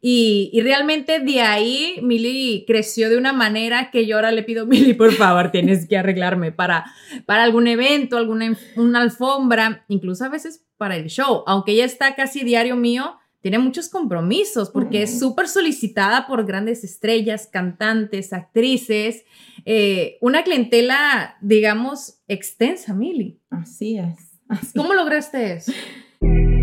Y, y, realmente de ahí Milly creció de una manera que yo ahora le pido, Milly, por favor, tienes que arreglarme para, para algún evento, alguna una alfombra, incluso a veces para el show. Aunque ella está casi diario mío, tiene muchos compromisos porque es súper solicitada por grandes estrellas, cantantes, actrices, eh, una clientela, digamos, extensa, Milly. Así es. ¿Cómo lograste eso?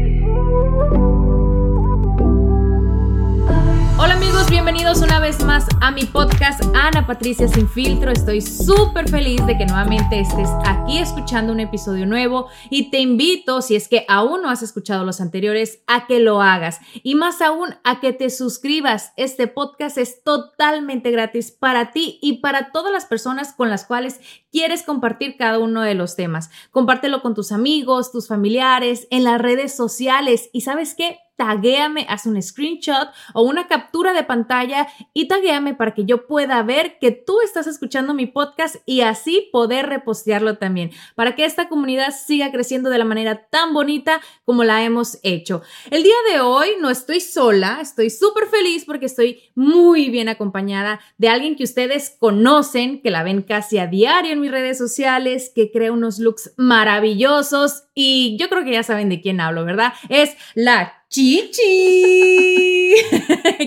Hola amigos, bienvenidos una vez más a mi podcast Ana Patricia Sin Filtro. Estoy súper feliz de que nuevamente estés aquí escuchando un episodio nuevo y te invito, si es que aún no has escuchado los anteriores, a que lo hagas y más aún a que te suscribas. Este podcast es totalmente gratis para ti y para todas las personas con las cuales quieres compartir cada uno de los temas. Compártelo con tus amigos, tus familiares, en las redes sociales y sabes qué? Taguéame, haz un screenshot o una captura de pantalla y taguéame para que yo pueda ver que tú estás escuchando mi podcast y así poder repostearlo también, para que esta comunidad siga creciendo de la manera tan bonita como la hemos hecho. El día de hoy no estoy sola, estoy súper feliz porque estoy muy bien acompañada de alguien que ustedes conocen, que la ven casi a diario en mis redes sociales, que crea unos looks maravillosos y yo creo que ya saben de quién hablo, ¿verdad? Es la Chichi,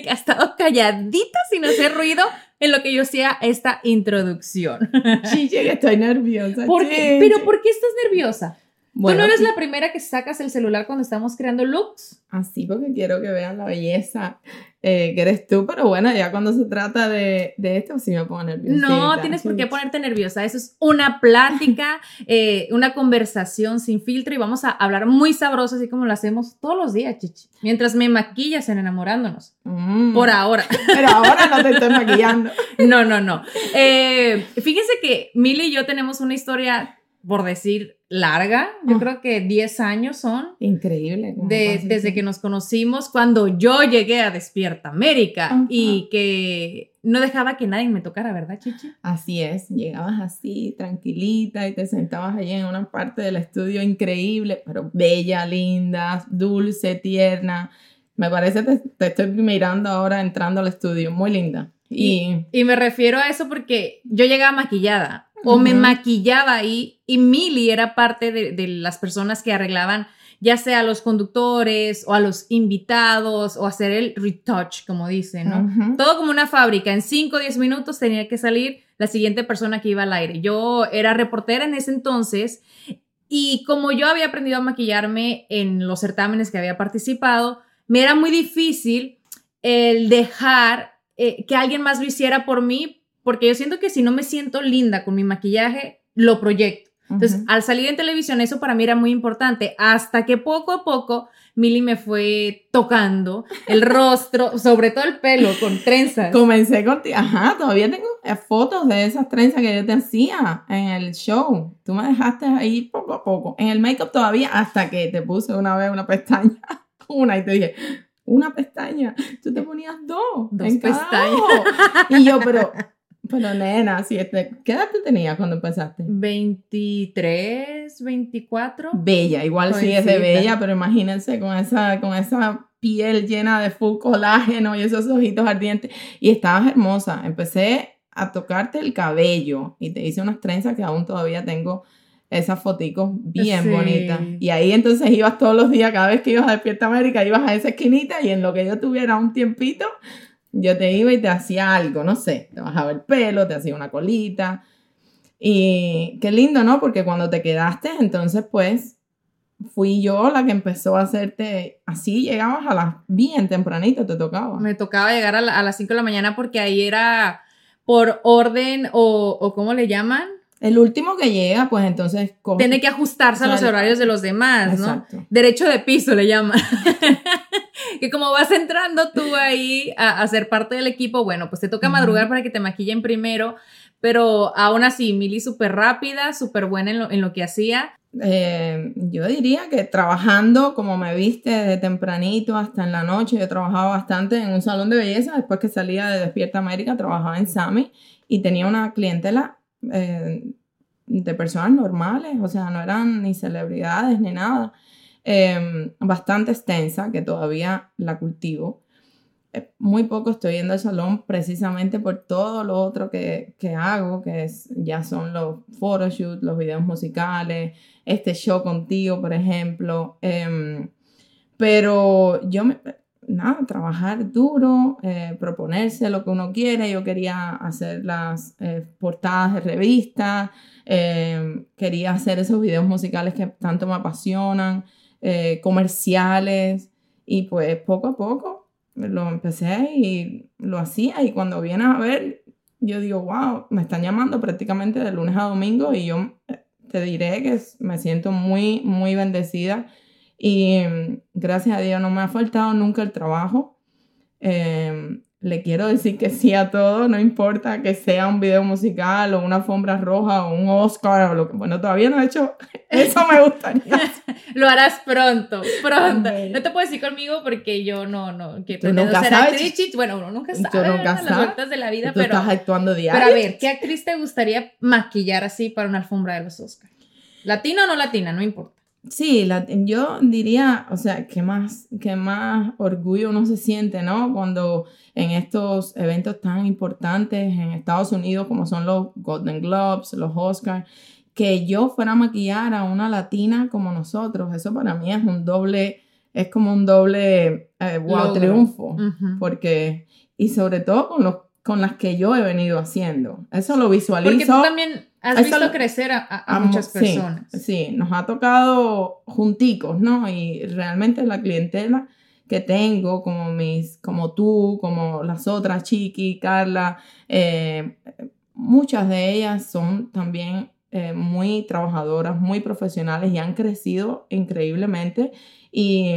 que ha estado calladita sin hacer ruido en lo que yo hacía esta introducción. Chichi, que estoy nerviosa. ¿Por qué? ¿Pero por qué estás nerviosa? Bueno, ¿Tú no eres la primera que sacas el celular cuando estamos creando looks? Así, porque quiero que vean la belleza eh, que eres tú, pero bueno, ya cuando se trata de, de esto, sí me pongo nerviosa. No, tienes por qué ponerte nerviosa. Eso es una plática, eh, una conversación sin filtro y vamos a hablar muy sabroso, así como lo hacemos todos los días, Chichi. Mientras me maquillas en enamorándonos. Mm. Por ahora. Pero ahora no te estoy maquillando. no, no, no. Eh, fíjense que Mili y yo tenemos una historia por decir larga, yo creo que 10 años son. Increíble. De, desde que nos conocimos, cuando yo llegué a Despierta América y que no dejaba que nadie me tocara, ¿verdad, Chichi? Así es, llegabas así, tranquilita y te sentabas allí en una parte del estudio increíble, pero bella, linda, dulce, tierna. Me parece que te, estoy mirando ahora entrando al estudio, muy linda. Y, y me refiero a eso porque yo llegaba maquillada o me maquillaba ahí y Milly era parte de, las personas que arreglaban ya sea a los conductores o a los invitados o hacer el retouch, como dicen, ¿no? Todo como una fábrica. En 5 o 10 minutos tenía que salir la siguiente persona que iba al aire. Yo era reportera en ese entonces y como yo había aprendido a maquillarme en los certámenes que había participado, me era muy difícil el dejar eh, que alguien más lo hiciera por mí porque yo siento que si no me siento linda con mi maquillaje, lo proyecto. Entonces, al salir en televisión, eso para mí era muy importante, hasta que poco a poco Milly me fue tocando el rostro, sobre todo el pelo, con trenzas. Comencé con, ajá, todavía tengo eh, fotos de esas trenzas que yo te hacía en el show. Tú me dejaste ahí poco a poco. En el make-up todavía, hasta que te puse una vez una pestaña, una, y te dije, una pestaña, tú te ponías dos. Dos pestañas. Y yo, pero pero nena, si este, ¿qué edad te tenías cuando empezaste? 23, 24. Bella, igual sí es de bella, pero imagínense con esa, con esa piel llena de full colágeno y esos ojitos ardientes. Y estabas hermosa. Empecé a tocarte el cabello y te hice unas trenzas que aún todavía tengo esas foticos bien Sí. bonitas. Y ahí entonces ibas todos los días, cada vez que ibas a Despierta América, ibas a esa esquinita y en lo que yo tuviera un tiempito, yo te iba y te hacía algo, no sé, te bajaba el pelo, te hacía una colita. Y qué lindo, ¿no? Porque cuando te quedaste, entonces pues fui yo la que empezó a hacerte así, llegabas a las bien tempranito, te tocaba. Me tocaba llegar a, la- a las 5 de la mañana porque ahí era por orden o, o ¿cómo le llaman? El último que llega, pues entonces coge- Tiene que ajustarse a los horarios de los demás, ¿no? Exacto. Derecho de piso le llaman. que como vas entrando tú ahí a, a ser parte del equipo, bueno, pues te toca madrugar para que te maquillen primero, pero aún así, Mili súper rápida, súper buena en lo, en lo que hacía. Eh, yo diría que trabajando, como me viste, de tempranito hasta en la noche, yo trabajaba bastante en un salón de belleza, después que salía de Despierta América, trabajaba en Sami y tenía una clientela eh, de personas normales, o sea, no eran ni celebridades ni nada, eh, bastante extensa, que todavía la cultivo. Eh, Muy poco estoy yendo al salón precisamente por todo lo otro que, que hago, que es, ya son los photoshoots, los videos musicales, este show contigo, por ejemplo. Em, pero yo, me, nada, trabajar duro, eh, proponerse lo que uno quiere. Yo quería hacer las eh, portadas de revistas, em, quería hacer esos videos musicales que tanto me apasionan, eh, comerciales, y pues poco a poco lo empecé y lo hacía. Y cuando vienes a ver, yo digo, wow, me están llamando prácticamente de lunes a domingo y yo eh, te diré que me siento muy, muy bendecida y mm, gracias a Dios no me ha faltado nunca el trabajo. Eh, le quiero decir que sí a todo, no importa que sea un video musical o una alfombra roja o un Oscar o lo que, bueno, todavía no he hecho, eso me gustaría. Lo harás pronto, pronto. No te puedes ir conmigo porque yo no, no, que Tú nunca ser actriz. Bueno, uno nunca sabe nunca ¿verdad? las vueltas de la vida, Tú pero, estás actuando diario. pero a ver, ¿qué actriz te gustaría maquillar así para una alfombra de los Oscars? ¿Latina o no latina? No importa. Sí, la- yo diría, o sea, que más, que más orgullo uno se siente, ¿no? Cuando en estos eventos tan importantes en Estados Unidos como son los Golden Globes, los Oscars, que yo fuera a maquillar a una latina como nosotros, eso para mí es un doble, es como un doble, eh, wow, triunfo, porque, y sobre todo con, los, con las que yo he venido haciendo, eso lo visualizo. Porque tú también has visto lo- crecer a, a- a Amo- muchas sí, personas. Sí, nos ha tocado junticos, ¿no? Y realmente la clientela que tengo, como mis, como tú, como las otras, Chiqui, Carla, eh, muchas de ellas son también eh, muy trabajadoras, muy profesionales y han crecido increíblemente. Y,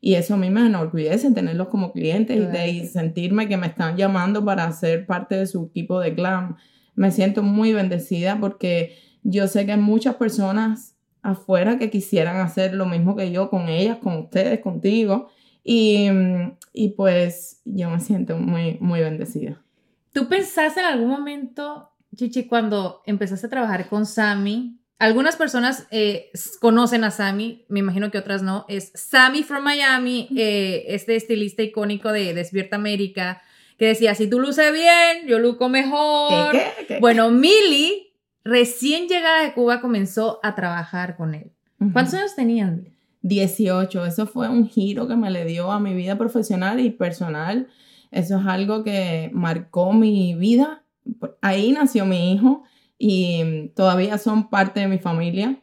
y eso a mí me enorgullece tenerlos como clientes y, de, y sentirme que me están llamando para ser parte de su equipo de glam. Me siento muy bendecida porque yo sé que hay muchas personas afuera que quisieran hacer lo mismo que yo con ellas, con ustedes, contigo. Y, y pues yo me siento muy, muy bendecida. ¿Tú pensaste en algún momento, Chichi, cuando empezaste a trabajar con Sammy? Algunas personas eh, conocen a Sammy, me imagino que otras no. Es Sammy from Miami, eh, este estilista icónico de Despierta América, que decía, si tú luces bien, yo luco mejor. ¿Qué, qué, qué? Bueno, Millie, recién llegada de Cuba, comenzó a trabajar con él. ¿Cuántos años tenían? 18. Eso fue un giro que me le dio a mi vida profesional y personal. Eso es algo que marcó mi vida. Ahí nació mi hijo y todavía son parte de mi familia.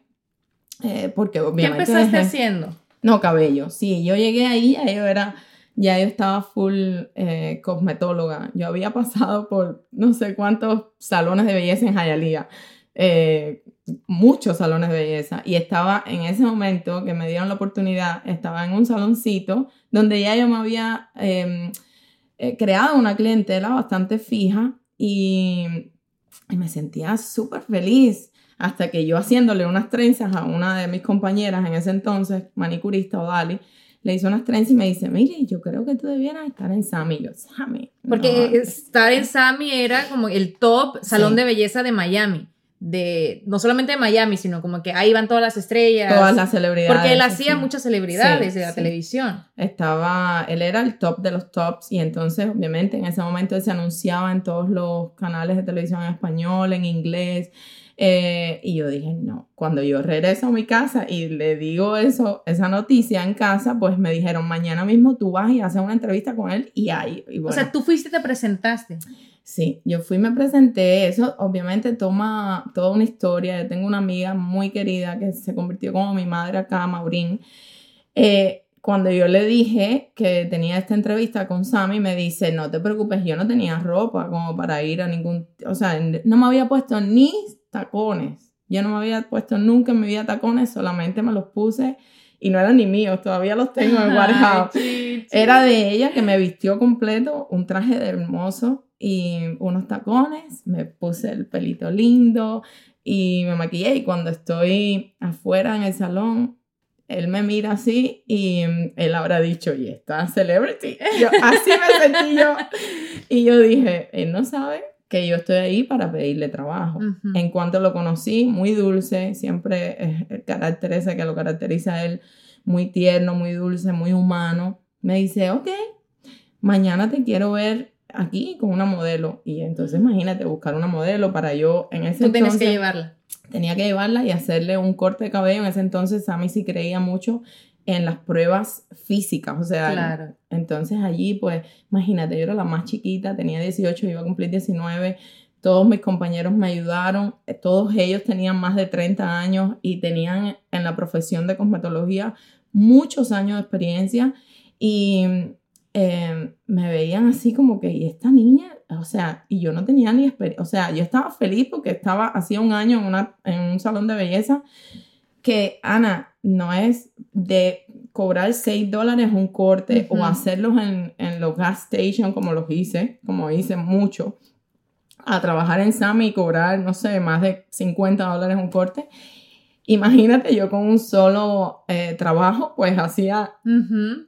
eh, porque ¿Qué obviamente... empezaste desde- haciendo? No, cabello. Sí, yo llegué ahí, ya yo era, ya yo estaba full eh, cosmetóloga. Yo había pasado por no sé cuántos salones de belleza en Hialeah, eh, muchos salones de belleza, y estaba en ese momento que me dieron la oportunidad, estaba en un saloncito donde ya yo me había eh, eh, creado una clientela bastante fija y, y me sentía súper feliz hasta que yo haciéndole unas trenzas a una de mis compañeras en ese entonces, manicurista o Dali, le hizo unas trenzas y me dice, mire, yo creo que tú debieras estar en Sammy. Y yo, Sammy. Porque no". estar en Sammy era como el top salón Sí. de belleza de Miami. De, no solamente de Miami, sino como que ahí van todas las estrellas. todas las celebridades. porque él hacía sí. muchas celebridades Sí, de la sí. televisión. Estaba, él era el top de los tops y entonces obviamente en ese momento él se anunciaba en todos los canales de televisión en español, en inglés, Eh, y yo dije, no, cuando yo regreso a mi casa y le digo eso, esa noticia en casa, pues me dijeron, mañana mismo tú vas y haces una entrevista con él y ahí. Y O sea, tú fuiste y te presentaste. Sí, yo fui, me presenté, eso obviamente toma toda una historia. Yo tengo una amiga muy querida que se convirtió como mi madre acá, Maurín. Eh, cuando yo le dije que tenía esta entrevista con Sammy, me dice, no te preocupes, yo no tenía ropa como para ir a ningún, o sea, no me había puesto ni tacones. Yo no me había puesto nunca en mi vida tacones, solamente me los puse y no eran ni míos, todavía los tengo en guardado. Era de ella que me vistió completo, un traje de hermoso y unos tacones, me puse el pelito lindo y me maquillé y cuando estoy afuera en el salón, él me mira así y mm, él habrá dicho, y está celebrity. Yo, así me sentí yo. Y yo dije, él no sabe que yo estoy ahí para pedirle trabajo. En cuanto lo conocí, muy dulce, siempre el carácter ese que lo caracteriza a él, muy tierno, muy dulce, muy humano. Me dice, ok, mañana te quiero ver aquí con una modelo. Y entonces imagínate buscar una modelo para yo en ese Tú tienes que llevarla. Tenía que llevarla y hacerle un corte de cabello. En ese entonces mí sí creía mucho en las pruebas físicas, o sea, Claro. entonces allí pues imagínate, yo era la más chiquita, tenía 18, iba a cumplir 19, todos mis compañeros me ayudaron, eh, todos ellos tenían más de 30 años y tenían en la profesión de cosmetología muchos años de experiencia y eh, me veían así como que, ¿y esta niña? O sea, y yo no tenía ni experiencia, o sea, yo estaba feliz porque estaba hacía un año en, una, en un salón de belleza que, Ana, no es de cobrar 6 dólares un corte Ujú. o hacerlos en, en los gas station como los hice, como hice mucho, a trabajar en Sammy y cobrar, no sé, más de 50 dólares un corte. Imagínate, yo con un solo eh, trabajo, pues hacía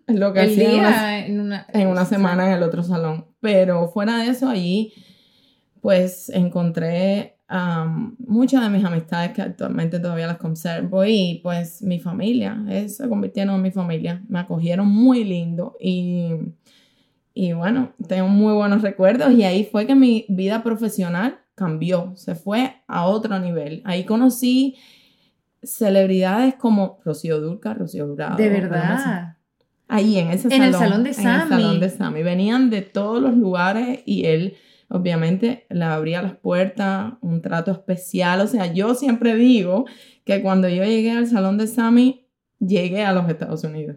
lo que El hacía en una- día en una, en una semana en el otro salón. Pero fuera de eso, allí pues encontré muchas de mis amistades que actualmente todavía las conservo y pues mi familia, eh, se convirtieron en mi familia. Me acogieron muy lindo y, y bueno, tengo muy buenos recuerdos y ahí fue que mi vida profesional cambió, se fue a otro nivel. Ahí conocí celebridades como Rocío Durca, Rocío Jurado. De verdad. Ahí, en ese En el salón. salón de En el Sammy. salón de Sammy. Venían de todos los lugares y él, obviamente, le abría las puertas, un trato especial. O sea, yo siempre digo que cuando yo llegué al salón de Sammy, llegué a los Estados Unidos.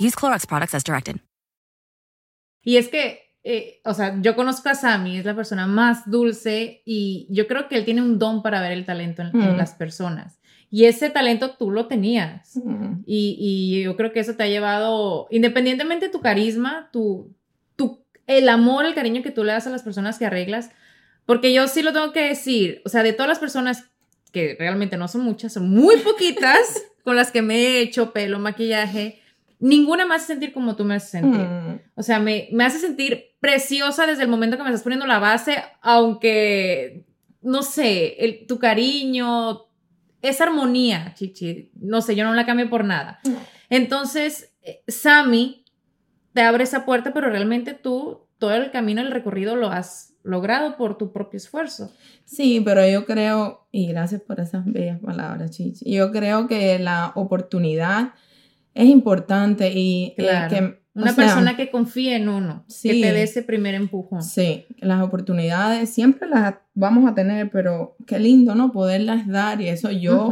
Use Clorox products as directed. Y es que, eh, o sea, yo conozco a Sammy, es la persona más dulce y yo creo que él tiene un don para ver el talento en, en Mm. las personas. Y ese talento tú lo tenías. Mm. Y, y yo creo que eso te ha llevado, independientemente de tu carisma, tu, tu, el amor, el cariño que tú le das a las personas que arreglas, porque yo sí lo tengo que decir, o sea, de todas las personas que realmente no son muchas, son muy poquitas con las que me he hecho pelo, maquillaje, ninguna me hace sentir como tú me haces sentir. Mm. O sea, me, me hace sentir preciosa desde el momento que me estás poniendo la base, aunque, no sé, el- tu cariño, esa armonía, Chichi, no sé, yo no la cambio por nada. No. Entonces, eh, Sammy te abre esa puerta, pero realmente tú todo el camino, el recorrido lo has logrado por tu propio esfuerzo. Sí, pero yo creo, y gracias por esas bellas palabras, Chichi, yo creo que la oportunidad es importante y eh, que Una sea, persona que confíe en uno, que te dé ese primer empujón. Sí, las oportunidades siempre las vamos a tener, pero qué lindo, ¿no? Poderlas dar y eso yo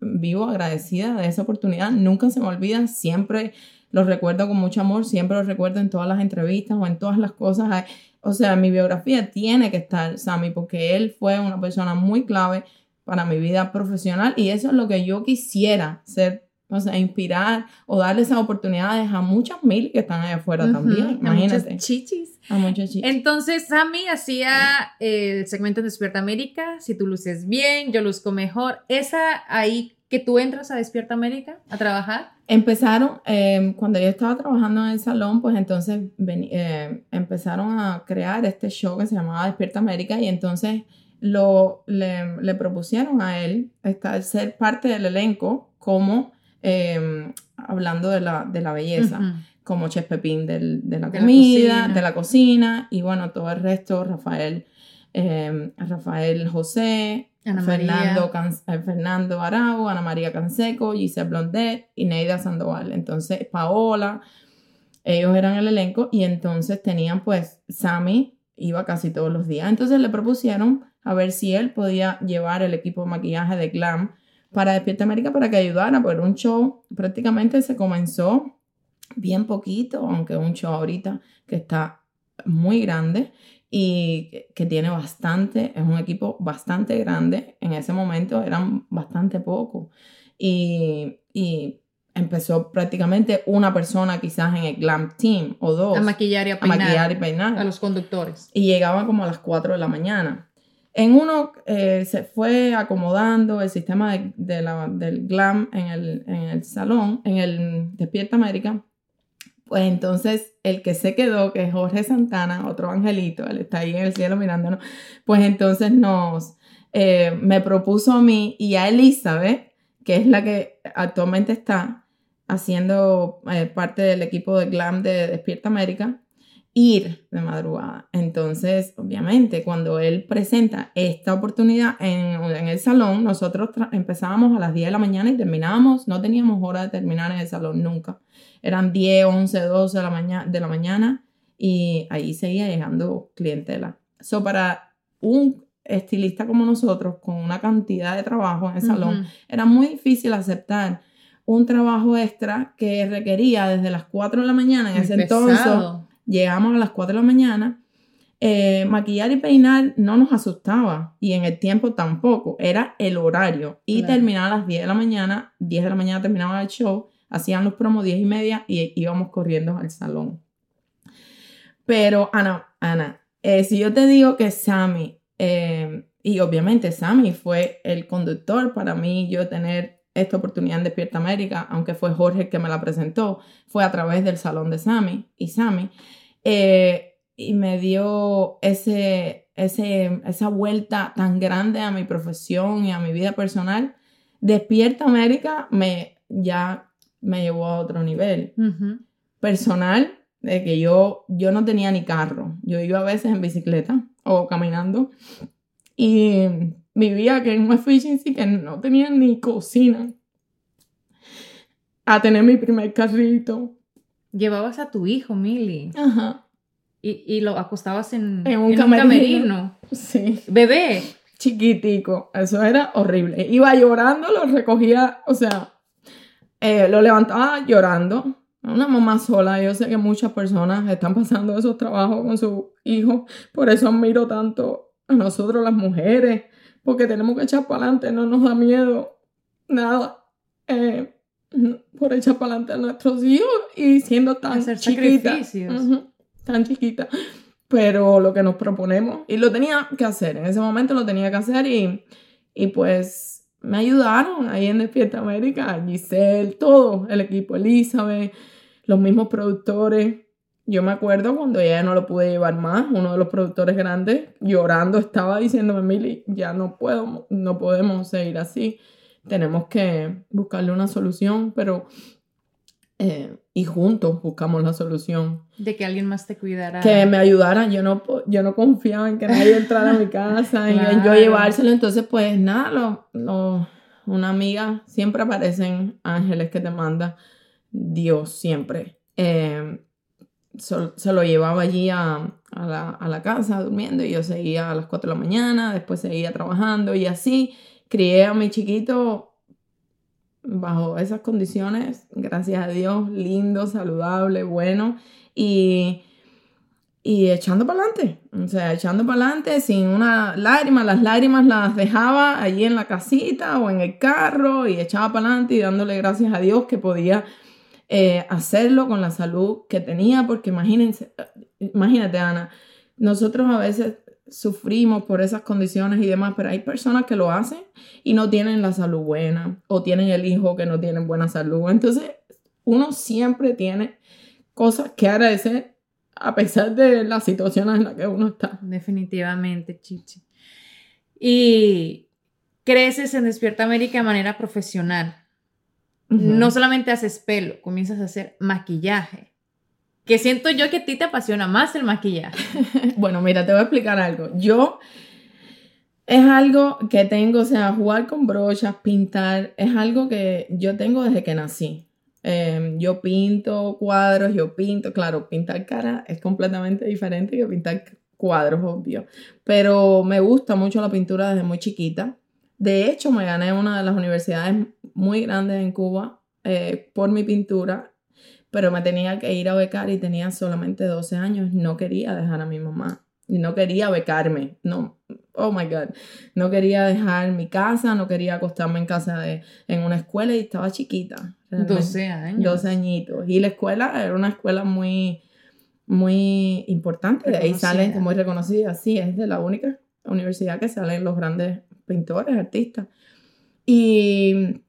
vivo agradecida de esa oportunidad. Nunca se me olvida, siempre los recuerdo con mucho amor, siempre los recuerdo en todas las entrevistas o en todas las cosas. O sea, mi biografía tiene que estar Sammy porque él fue una persona muy clave para mi vida profesional y eso es lo que yo quisiera ser, o sea, inspirar o darle esas oportunidades a muchas mil que están allá afuera también, a imagínate. muchas chichis. A muchas chicas. Entonces, Sammy hacía el segmento en Despierta América. Si tú luces bien, yo luzco mejor. ¿Esa ahí que tú entras a Despierta América a trabajar? Empezaron, eh, cuando yo estaba trabajando en el salón, pues entonces veni- eh, empezaron a crear este show que se llamaba Despierta América y entonces lo, le, le propusieron a él estar, ser parte del elenco como eh, hablando de la, de la belleza, como Chef Pepín del- de la De comida, cocina. de la cocina y bueno, todo el resto, Rafael, eh, Rafael José, Ana Fernando. Can- eh, Fernando Arau, Ana María Canseco, Giselle Blondet y Neida Sandoval. Entonces, Paola, ellos eran el elenco y entonces tenían pues, Sammy iba casi todos los días. Entonces le propusieron a ver si él podía llevar el equipo de maquillaje de Glam para Despierta América para que ayudara, era un show prácticamente se comenzó bien poquito, aunque un show ahorita que está muy grande y que- tiene bastante, es un equipo bastante grande. En ese momento eran bastante pocos. Y, y empezó prácticamente una persona quizás en el glam team o dos A maquillar y a a peinar. maquillar y peinar. a los conductores. Y llegaban como a las 4 de la mañana. En uno eh, se fue acomodando el sistema de, del glam en el, en el salón, en el Despierta América. Pues entonces el que se quedó, que es Jorge Santana, otro angelito, él está ahí en el cielo mirándonos, pues entonces nos, eh, me propuso a mí y a Elizabeth, que es la que actualmente está haciendo eh, parte del equipo de glam de Despierta América, ir de madrugada. Entonces, obviamente, cuando él presenta esta oportunidad en, en el salón, nosotros empezábamos a las 10 de la mañana y terminábamos, no teníamos hora de terminar en el salón nunca. Eran 10, 11, 12 de la, mañana de la mañana y ahí seguía llegando clientela. So, para un estilista como nosotros, con una cantidad de trabajo en el salón, era muy difícil aceptar un trabajo extra que requería desde las 4 de la mañana en Muy ese entonces. Llegamos a las 4 de la mañana, eh, maquillar y peinar no nos asustaba y en el tiempo tampoco, era el horario. Y Claro. terminaba a las 10 de la mañana, 10 de la mañana terminaba el show, hacían los promos 10 y media y íbamos corriendo al salón. Pero Ana, Ana, eh, si yo te digo que Sammy, eh, y obviamente Sammy fue el conductor para mí, yo tener esta oportunidad en Despierta América, aunque fue Jorge el que me la presentó, fue a través del salón de Sammy y Sammy, eh, y me dio ese, ese, esa vuelta tan grande a mi profesión y a mi vida personal. Despierta América me, ya me llevó a otro nivel Ujú. personal de que yo, yo no tenía ni carro. Yo iba a veces en bicicleta o caminando y vivía que en un efficiency que no tenía ni cocina. A tener mi primer carrito. Llevabas a tu hijo, Mili, Ajá. y, y lo acostabas en, En un en camerino. Sí. Bebé. Chiquitico. Eso era horrible. Iba llorando, lo recogía, o sea, eh, lo levantaba llorando. Una mamá sola, yo sé que muchas personas están pasando esos trabajos con su hijo, por eso admiro tanto a nosotros las mujeres, porque tenemos que echar para adelante, no nos da miedo nada eh, por echar para adelante a nuestros hijos y siendo tan Hacer chiquita, tan chiquita, pero lo que nos proponemos y lo tenía que hacer, en ese momento lo tenía que hacer y, y pues me ayudaron ahí en Despierta América, Giselle, todo el equipo, Elizabeth, los mismos productores. Yo me acuerdo cuando ya no lo pude llevar más, uno de los productores grandes llorando estaba diciéndome, Mili, ya no puedo, no podemos seguir así, tenemos que buscarle una solución, pero eh, y juntos buscamos la solución De que alguien más te cuidara. que me ayudaran. Yo no, yo no confiaba en que nadie entrara a mi casa y en yo llevárselo. Entonces, pues nada, lo, lo- una amiga, siempre aparecen ángeles que te manda Dios, siempre. Eh, se lo llevaba allí a, la, a, la, casa durmiendo y yo seguía a las 4 de la mañana, después seguía trabajando y así crié a mi chiquito bajo esas condiciones, gracias a Dios, lindo, saludable, bueno y, y echando para adelante, o sea, echando para adelante sin una lágrima, las lágrimas las dejaba allí en la casita o en el carro y echaba para adelante y dándole gracias a Dios que podía eh, hacerlo con la salud que tenía, porque imagínense, imagínate Ana, nosotros a veces sufrimos por esas condiciones y demás, pero hay personas que lo hacen y no tienen la salud buena o tienen el hijo que no tiene buena salud. Entonces, uno siempre tiene cosas que agradecer a pesar de las situaciones en las que uno está. Definitivamente, Chichi. Y creces en Despierta América de manera profesional. No solamente haces pelo, comienzas a hacer maquillaje. Que siento yo que a ti te apasiona más el maquillaje. bueno, mira, te voy a explicar algo. Yo es algo que tengo, o sea, jugar con brochas, pintar, es algo que yo tengo desde que nací. Em, yo pinto cuadros, yo pinto, claro, pintar cara es completamente diferente que pintar cuadros, obvio. Pero me gusta mucho la pintura desde muy chiquita. De hecho, me gané una de las universidades muy grandes en Cuba eh, por mi pintura, pero me tenía que ir a becar y tenía solamente 12 años. No quería dejar a mi mamá y no quería becarme. No, oh my God. No quería dejar mi casa, no quería acostarme en casa de, en una escuela y estaba chiquita. 12 años. 12 añitos. Y la escuela era una escuela muy, muy importante. De ahí salen, muy reconocida. Sí, es de la única universidad que salen los grandes pintores, artistas. Y,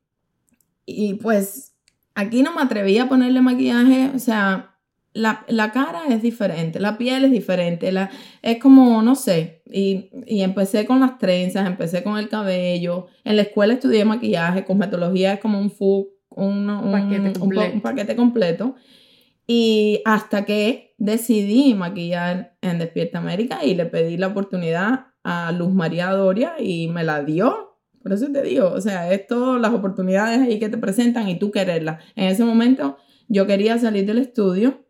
y pues aquí no me atreví a ponerle maquillaje, o sea, la, la, cara es diferente, la piel es diferente, la, es como, no sé, y, y, empecé con las trenzas, empecé con el cabello, en la escuela estudié maquillaje, cosmetología es como un, un, un, paquete completo. un, paquete completo, y hasta que decidí maquillar en Despierta América y le pedí la oportunidad a Luz María Doria y me la dio. Por eso te digo, o sea, es todas las oportunidades ahí que te presentan y tú quererlas. En ese momento yo quería salir del estudio,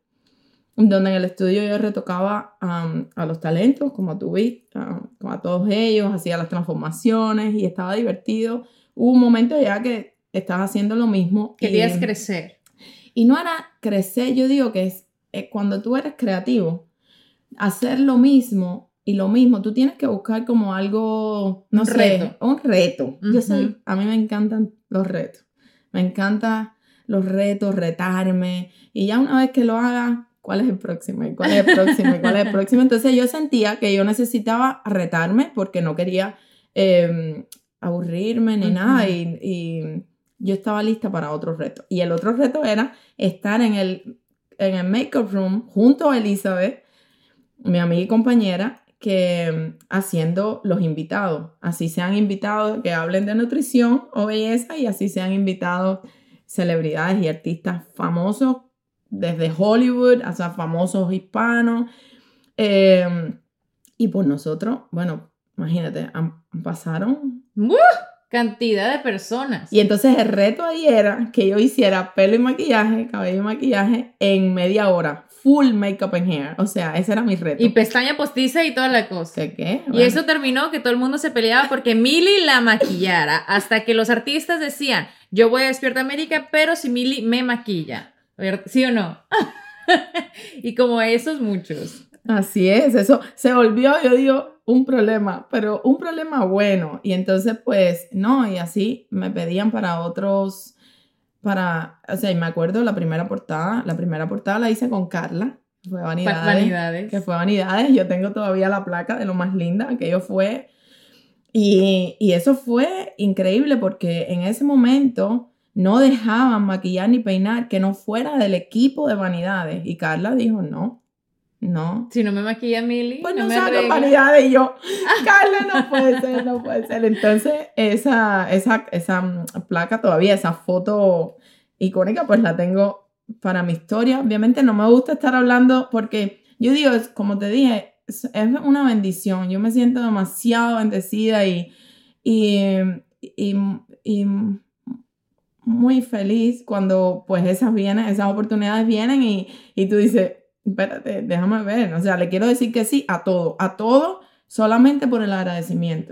donde en el estudio yo retocaba a los talentos, como tú viste, como a todos ellos, hacía las transformaciones y estaba divertido. Hubo un momento ya que estabas haciendo lo mismo. Querías crecer. Y no era crecer, yo digo que es, cuando tú eres creativo, hacer lo mismo y lo mismo, tú tienes que buscar como algo, no un sé, reto. un reto. Yo sé, a mí me encantan los retos. Me encantan los retos, retarme. Y ya una vez que lo haga, ¿cuál es el próximo? ¿Y cuál es el próximo? ¿Y cuál es el próximo? Entonces yo sentía que yo necesitaba retarme porque no quería em, aburrirme ni nada. Y, y, yo estaba lista para otro reto. Y el otro reto era estar en el, en el make-up room junto a Elizabeth, mi amiga y compañera, que haciendo los invitados. Así sean invitados que hablen de nutrición o belleza y así sean invitados celebridades y artistas famosos desde Hollywood hasta famosos hispanos. Em, y por nosotros, bueno, imagínate, pasaron... Cantidad de personas. Y entonces el reto ahí era que yo hiciera pelo y maquillaje, cabello y maquillaje en media hora full makeup and hair. O sea, ese era mi reto. Y pestaña postiza y toda la cosa. ¿Qué qué? Y eso terminó que todo el mundo se peleaba porque Milly la maquillara. Hasta que los artistas decían, yo voy a Despierta América, pero si Milly me maquilla. ¿Sí o no? y como esos muchos. Así es, eso se volvió, yo digo, un problema, pero un problema bueno. Y entonces, pues, no, y así me pedían para otros para, o sea, y me acuerdo la primera portada, la primera portada la hice con Carla, fue Vanidades, Vanidades. que fue Vanidades, yo tengo todavía la placa de lo más linda, aquello fue, y, y eso fue increíble porque en ese momento no dejaban maquillar ni peinar que no fuera del equipo de Vanidades, y Carla dijo, no, no. Si no me maquilla Milly. Pues no, me saca paridad y yo, Carla, no puede ser, no puede ser. Entonces, esa, esa, esa mm, placa todavía, esa foto icónica, pues la tengo para mi historia. Obviamente no me gusta estar hablando porque yo digo, como te dije, es, una bendición. Yo me siento demasiado bendecida y, y, y, y muy feliz cuando pues esas vienen, esas oportunidades vienen y, y tú dices, espérate, déjame ver. O sea, le quiero decir que sí a todo, a todo solamente por el agradecimiento.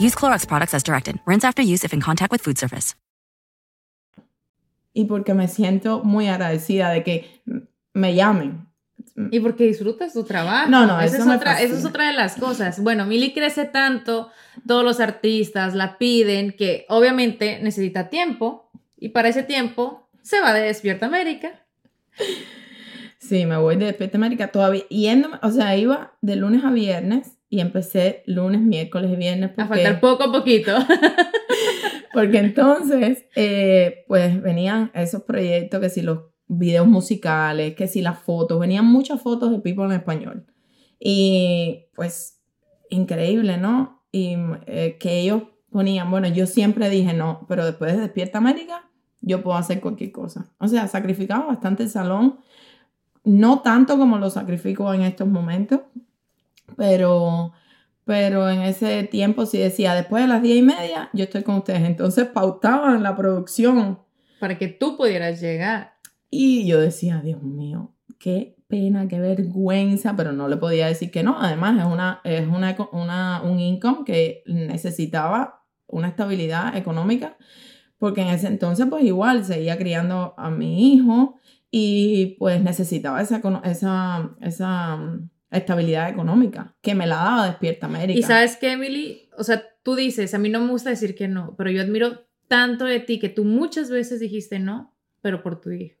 Use Clorox products as directed. Rinse after use if in contact with food surface. Y porque me siento muy agradecida de que me llamen. Y porque disfrutas tu trabajo. No, no, esa eso es me otra, esa es otra de las cosas. Bueno, Mili crece tanto, todos los artistas la piden, que obviamente necesita tiempo, y para ese tiempo se va de Despierta América. Sí, me voy de Despierta América todavía yéndome, o sea, iba de lunes a viernes y empecé lunes, miércoles y viernes A porque, faltar poco a poquito. porque entonces eh, pues venían esos proyectos que si los videos musicales, que si las fotos, venían muchas fotos de people en español. Y pues increíble, ¿no? Y eh, que ellos ponían, bueno, yo siempre dije no, pero después de Despierta América yo puedo hacer cualquier cosa. O sea, sacrificaba bastante el salón, no tanto como lo sacrifico en estos momentos, pero, pero en ese tiempo sí decía, después de las diez y media yo estoy con ustedes. Entonces pautaban la producción para que tú pudieras llegar. y yo decía, Dios mío, qué pena, qué vergüenza, pero no le podía decir que no. Además, es, una, es una, una, un income que necesitaba una estabilidad económica, porque en ese entonces, pues igual, seguía criando a mi hijo y pues necesitaba esa, esa, esa estabilidad económica que me la daba Despierta América. Y sabes qué, Emily, o sea, tú dices, a mí no me gusta decir que no, pero yo admiro tanto de ti que tú muchas veces dijiste no, pero por tu hijo.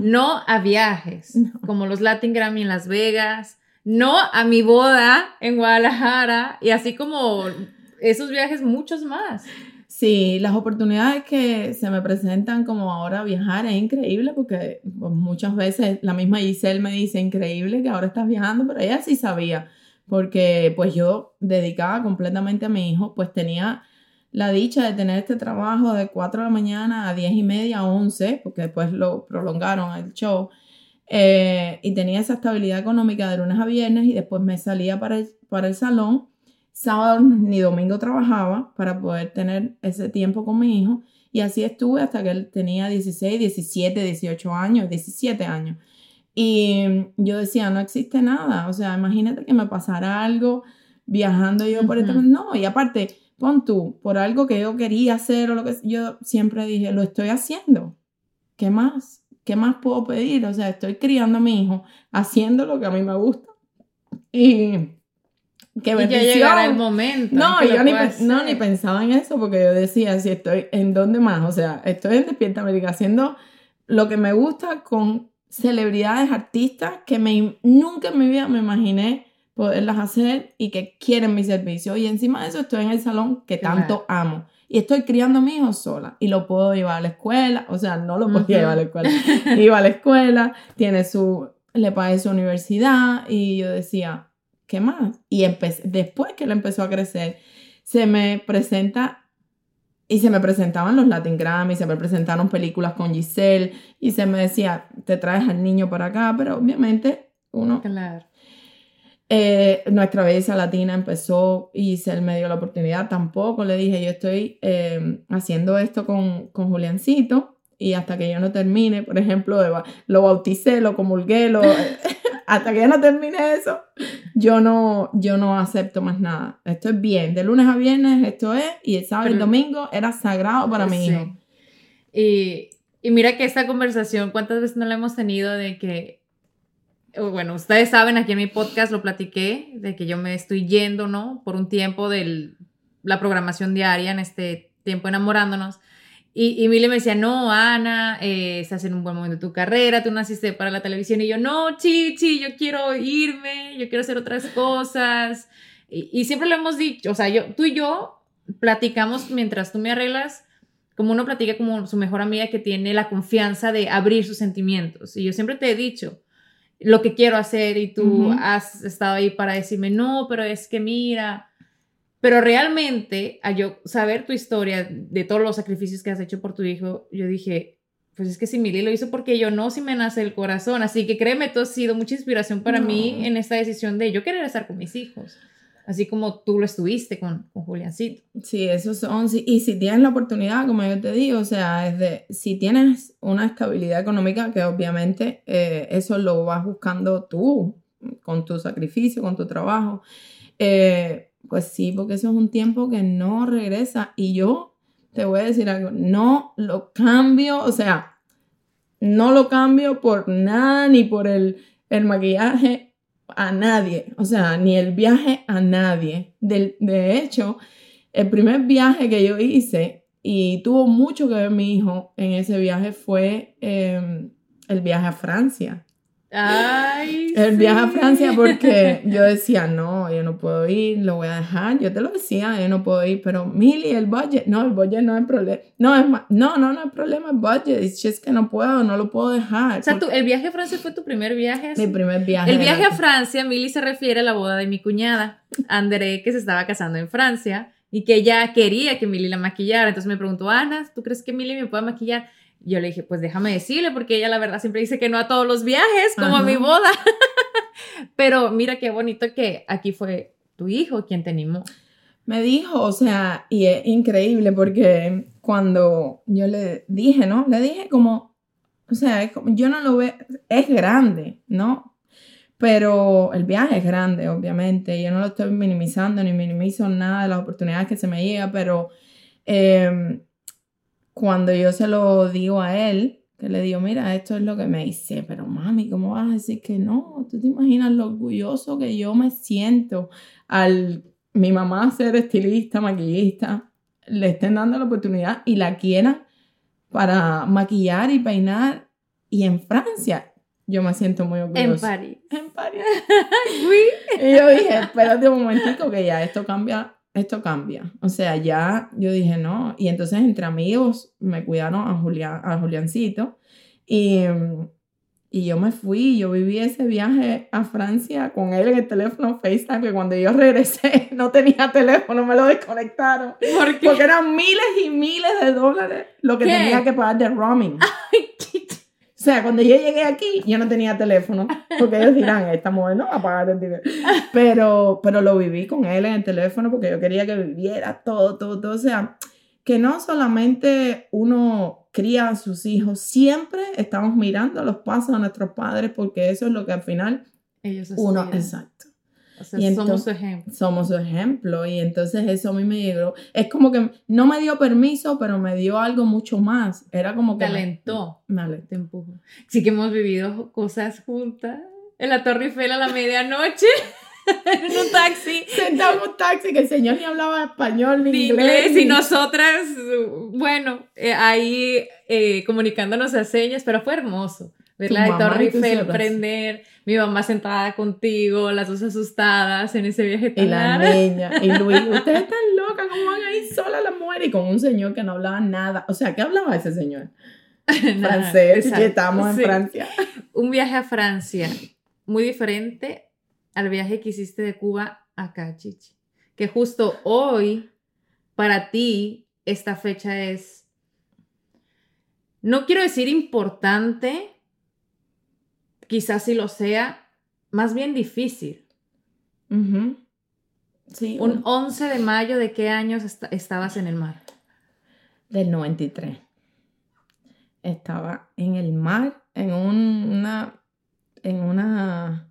No a viajes, No. como los Latin Grammy en Las Vegas, no a mi boda en Guadalajara y así como esos viajes muchos más. Sí, las oportunidades que se me presentan como ahora viajar es increíble porque pues, muchas veces la misma Giselle me dice increíble que ahora estás viajando, pero ella sí sabía porque pues yo dedicada completamente a mi hijo, pues tenía la dicha de tener este trabajo de 4 de la mañana a 10 y media, a 11, porque después lo prolongaron el show, eh, y tenía esa estabilidad económica de lunes a viernes y después me salía para el, para el salón sábado ni domingo trabajaba para poder tener ese tiempo con mi hijo y así estuve hasta que él tenía 16, 17, 18 años, 17 años. Y yo decía, no existe nada, o sea, imagínate que me pasara algo viajando yo por este... Ujú. No, y aparte, pon tú, por algo que yo quería hacer o lo que yo siempre dije, lo estoy haciendo. ¿Qué más? ¿Qué más puedo pedir? O sea, estoy criando a mi hijo, haciendo lo que a mí me gusta. Y qué Y ya bendición. llegará el momento. en No, que yo ni, no, ni pensaba en eso porque yo decía, si estoy en dónde más, o sea, estoy en Despierta América haciendo lo que me gusta con celebridades, artistas que me, nunca en mi vida me imaginé poderlas hacer y que quieren mi servicio. Y encima de eso estoy en el salón que Claro. tanto amo. Y estoy criando a mi hijo sola y lo puedo llevar a la escuela, o sea, no lo podía llevar a la escuela, iba a la escuela, tiene su, le pagué su universidad y yo decía, ¿qué más? Y después que él empezó a crecer, se me presenta y se me presentaban los Latin Grammy, se me presentaron películas con Giselle y se me decía, te traes al niño para acá, pero obviamente uno, Claro. eh, nuestra belleza latina empezó y Giselle me dio la oportunidad, tampoco le dije, yo estoy eh, haciendo esto con, con Juliancito y hasta que yo no termine, por ejemplo, lo bauticé, lo comulgué, lo, hasta que yo no termine eso, yo no, yo no acepto más nada. Esto es bien, de lunes a viernes esto es, y el sábado y el domingo era sagrado para mi Sí. hijo. Y, y mira que esta conversación, ¿cuántas veces no la hemos tenido de que bueno, ustedes saben, aquí en mi podcast lo platiqué, de que yo me estoy yendo, ¿no? Por un tiempo de la programación diaria en este tiempo enamorándonos. Y, y Mili me decía, no, Ana, eh, estás en un buen momento de tu carrera, tú naciste para la televisión. Y yo, no, Chichi, yo quiero irme, yo quiero hacer otras cosas. Y, y siempre lo hemos dicho, o sea, yo, tú y yo platicamos mientras tú me arreglas, como uno platica como su mejor amiga que tiene la confianza de abrir sus sentimientos. Y yo siempre te he dicho lo que quiero hacer y tú Ujú. has estado ahí para decirme, no, pero es que mira, pero realmente, a yo saber tu historia de todos los sacrificios que has hecho por tu hijo, yo dije, pues es que si Mili lo hizo porque yo no, si me nace el corazón. Así que créeme, tú has sido mucha inspiración para No. mí en esta decisión de yo querer estar con mis hijos. Así como tú lo estuviste con, con Juliancito. Sí, esos son, y si tienes la oportunidad, como yo te digo, o sea, es de, si tienes una estabilidad económica, que obviamente eh, eso lo vas buscando tú, con tu sacrificio, con tu trabajo, eh, pues sí, porque eso es un tiempo que no regresa. Y yo te voy a decir algo, no lo cambio, o sea, no lo cambio por nada, ni por el, el maquillaje a nadie, o sea, ni el viaje a nadie. De hecho, el primer viaje que yo hice, y tuvo mucho que ver mi hijo en ese viaje, fue eh, el viaje a Francia. Ay. El viaje a sí. Francia porque yo decía, no, yo no puedo ir, lo voy a dejar. Yo te lo decía, yo no puedo ir, pero Mili, el budget, no, el budget no es problema. No, es no, no, no es problema el budget, es just que no puedo, no lo puedo dejar. O sea, tú, el viaje a Francia fue tu primer viaje. así? mi primer viaje. El viaje a Francia, Mili se refiere a la boda de mi cuñada, André, que se estaba casando en Francia y que ella quería que Mili la maquillara. Entonces me preguntó, Ana, ¿tú crees que Mili me puede maquillar? Yo le dije, pues déjame decirle, porque ella la verdad siempre dice que no a todos los viajes, como a Ajá. mi boda. Pero mira qué bonito que aquí fue tu hijo quien te animó. Me dijo, o sea, y es increíble porque cuando yo le dije, ¿no? Le dije como, o sea, es como- yo no lo veo, es grande, ¿no? Pero el viaje es grande, obviamente. Yo no lo estoy minimizando ni minimizo nada de las oportunidades que se me llega, pero eh, cuando yo se lo digo a él, que le digo, mira, esto es lo que me dice, pero mami, ¿cómo vas a decir que no? ¿Tú te imaginas lo orgulloso que yo me siento al mi mamá ser estilista, maquillista, le estén dando la oportunidad y la quieran para maquillar y peinar? Y en Francia, yo me siento muy En orgullosa. París. En París. Y yo dije, espérate un momentico que ya esto cambia, esto cambia. O sea, ya yo dije, no. Y entonces entre amigos me cuidaron a, Julián, a Juliancito y, y yo me fui, yo viví ese viaje a Francia con él en el teléfono FaceTime, que cuando yo regresé no tenía teléfono, me lo desconectaron. ¿Por qué? Porque eran miles y miles de dólares lo que ¿Qué? tenía que pagar de roaming. O sea, cuando yo llegué aquí, yo no tenía teléfono, porque ellos dirán, esta mujer no va a pagar el dinero. Pero, pero lo viví con él en el teléfono porque yo quería que viviera todo, todo, todo. O sea, que no solamente uno cría a sus hijos, siempre estamos mirando los pasos de nuestros padres porque eso es lo que al final Ellos uno, exacto, O sea, y somos su ejemplo. somos su ejemplo y entonces eso a mí me llegó. Es como que no me dio permiso, pero me dio algo mucho más. Era como que... Te me- alentó. me alentó. te empujo. Sí que hemos vivido cosas juntas. En la Torre Eiffel a la medianoche. en un taxi. Sentado en un taxi que el señor ni hablaba español ni De inglés. inglés y ni- nosotras, bueno, eh, ahí eh, comunicándonos a señas, pero fue hermoso. Ver la de Torre Eiffel prender, mi mamá sentada contigo, las dos asustadas en ese viaje tan Y la niña, y Luis, ustedes están locas, ¿cómo van a ir solas las mujeres? Y con un señor que no hablaba nada. O sea, ¿qué hablaba ese señor? Nada, Francés, que estamos en. Francia. Un viaje a Francia, muy diferente al viaje que hiciste de Cuba acá, Chichi. Que justo hoy, para ti, esta fecha es, no quiero decir importante, quizás sí lo sea, más bien difícil. Sí, Un 11 de mayo, ¿de qué años est- estabas en el mar? del 93. Estaba en el mar, en un- una, en una,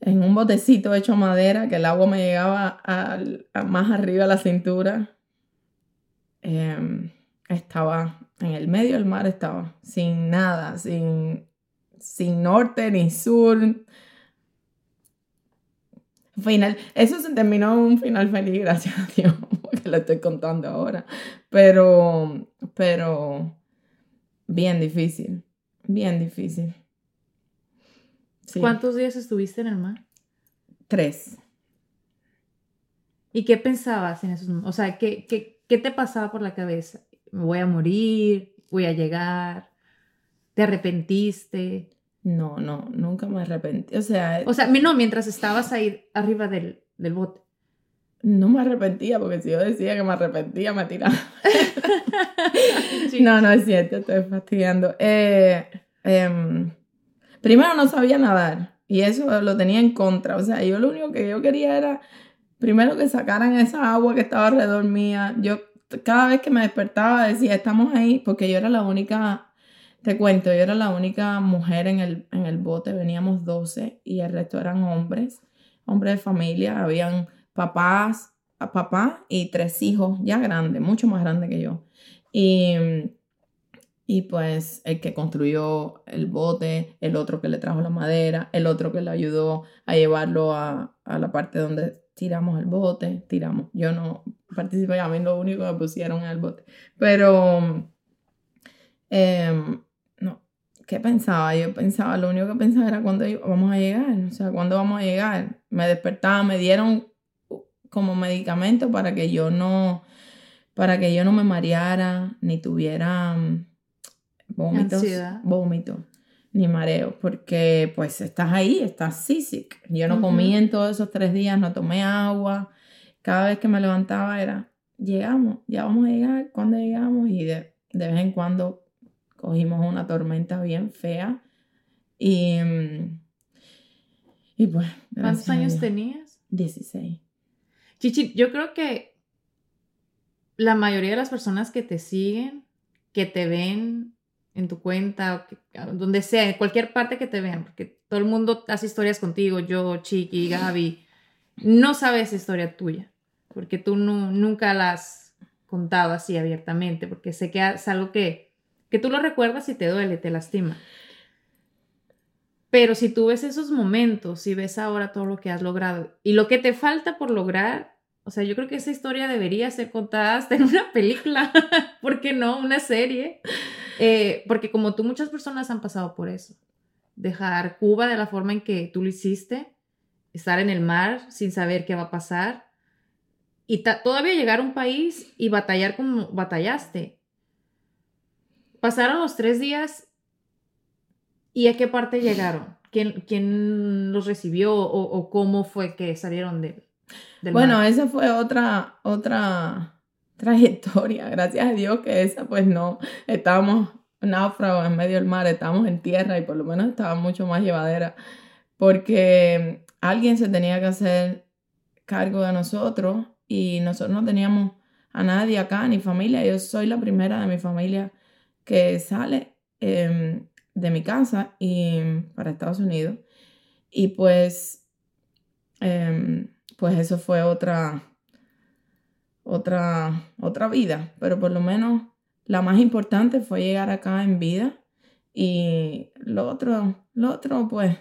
en un botecito hecho madera que el agua me llegaba a más arriba a la cintura. Em, estaba en el medio del mar, estaba sin nada, sin, sin norte ni sur. Final, eso se terminó en un final feliz, gracias a Dios, porque lo estoy contando ahora. Pero, pero, bien difícil, bien difícil. Sí. ¿Cuántos días estuviste en el mar? Tres. ¿Y qué pensabas en esos? O sea, ¿qué, qué, qué te pasaba por la cabeza? ¿Me voy a morir? ¿Voy a llegar? ¿Te arrepentiste? No, no, nunca me arrepentí. O sea, O sea, no, mientras estabas ahí arriba del, del bote. no me arrepentía porque si yo decía que me arrepentía, me tiraba. Sí. No, no es cierto, estoy fastidiando. Eh, em, primero no sabía nadar y eso lo tenía en contra. O sea, yo lo único que yo quería era primero que sacaran esa agua que estaba alrededor mía. Yo cada vez que me despertaba decía, estamos ahí, porque yo era la única, te cuento, yo era la única mujer en el, en el bote, veníamos 12 y el resto eran hombres, hombres de familia, habían papás, papá y tres hijos ya grandes, mucho más grandes que yo. Y, y pues el que construyó el bote, el otro que le trajo la madera, el otro que le ayudó a llevarlo a, a la parte donde tiramos el bote, tiramos. Yo no participé, a mí lo único que pusieron en el bote. Pero, em, ¿qué pensaba? Yo pensaba, lo único que pensaba era cuándo vamos a llegar, o sea, cuándo vamos a llegar. Me despertaba, me dieron como medicamento para que yo no, para que yo no me mareara, ni tuviera mm, vómitos, Ansiedad. vómitos, ni mareo, porque pues estás ahí, estás seasick. Yo no Ujú. comí en todos esos tres días, no tomé agua. Cada vez que me levantaba era, llegamos, ya vamos a llegar, ¿cuándo llegamos? Y de, de vez en cuando cogimos una tormenta bien fea. Y, mm, y pues, ¿Cuántos años tenías? 16. Chichi, yo creo que la mayoría de las personas que te siguen, que te ven en tu cuenta, donde sea, en cualquier parte que te vean, porque todo el mundo hace historias contigo, yo, Chiqui, Gaby, no sabe esa historia tuya, porque tú no, nunca la has contado así abiertamente, porque sé que es algo que, que tú lo recuerdas y te duele, te lastima. Pero si tú ves esos momentos y ves ahora todo lo que has logrado y lo que te falta por lograr, o sea, yo creo que esa historia debería ser contada hasta en una película, ¿por qué no? Una serie. Eh, porque como tú, muchas personas han pasado por eso. Dejar Cuba de la forma en que tú lo hiciste, estar en el mar sin saber qué va a pasar y todavía llegar a un país y batallar como batallaste. Pasaron los tres días y a qué parte llegaron. ¿Quién, quién los recibió o, cómo fue que salieron de, del Bueno, esa fue otra, otra trayectoria. Gracias a Dios que esa, pues no, estábamos náufragos en medio del mar, estábamos en tierra y por lo menos estaba mucho más llevadera. Porque alguien se tenía que hacer cargo de nosotros y nosotros no teníamos a nadie acá, ni familia. Yo soy la primera de mi familia que sale em, de mi casa y para Estados Unidos. Y pues, em, pues eso fue otra, otra, otra vida. Pero por lo menos la más importante fue llegar acá en vida. Y lo otro, lo otro, pues,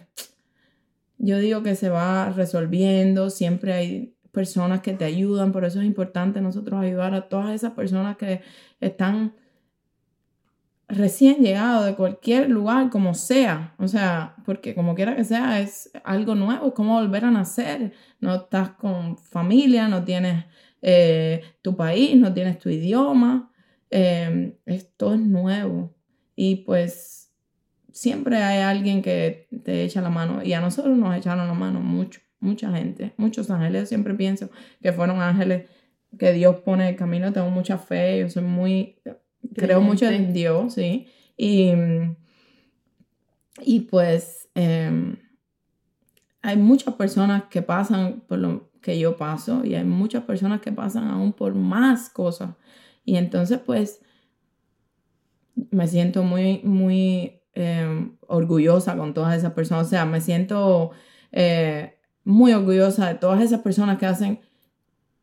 yo digo que se va resolviendo. Siempre hay personas que te ayudan. Por eso es importante nosotros ayudar a todas esas personas que están recién llegado de cualquier lugar, como sea, o sea, porque como quiera que sea, es algo nuevo, como volver a nacer, no estás con familia, no tienes eh, tu país, no tienes tu idioma, esto es nuevo. Y pues siempre hay alguien que te echa la mano. Y a nosotros nos echaron la mano mucho, mucha gente, muchos ángeles, yo siempre pienso que fueron ángeles que Dios pone el camino, tengo mucha fe, yo soy muy creo mucho en. Dios, sí. Y, y pues em, hay muchas personas que pasan por lo que yo paso y hay muchas personas que pasan aún por más cosas. Y entonces pues me siento muy, muy em, orgullosa con todas esas personas. O sea, me siento eh, muy orgullosa de todas esas personas que hacen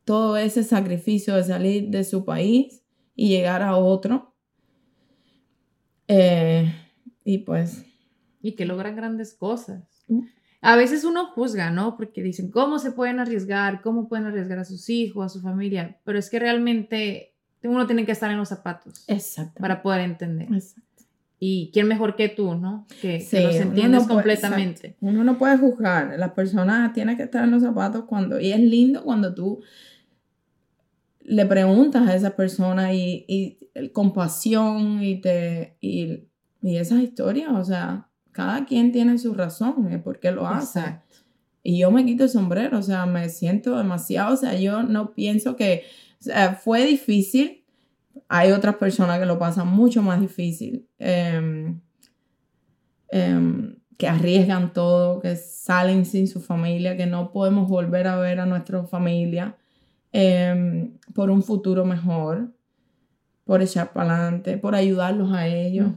todo ese sacrificio de salir de su país y llegar a otro. Eh, y pues Y que logran grandes cosas. Mm. A veces uno juzga, ¿no? Porque dicen, ¿cómo se pueden arriesgar? ¿Cómo pueden arriesgar a sus hijos, a su familia? Pero es que realmente uno tiene que estar en los zapatos Exacto. para poder entender. Exacto. Y quién mejor que tú, ¿no? Que, que Sí, uno entiendes no completamente. Uno no puede juzgar. Las personas tienen que estar en los zapatos cuando. Y es lindo cuando tú le preguntas a esa persona y, y el- compasión y te. Y, y esas historias, o sea, cada quien tiene su razón de por qué lo hace. Exacto. Y yo me quito el sombrero, o sea, me siento demasiado, o sea, yo no pienso que, o sea, fue difícil. Hay otras personas que lo pasan mucho más difícil, em, em, que arriesgan todo, que salen sin su familia, que no podemos volver a ver a nuestra familia em, por un futuro mejor, por echar para adelante, por ayudarlos a ellos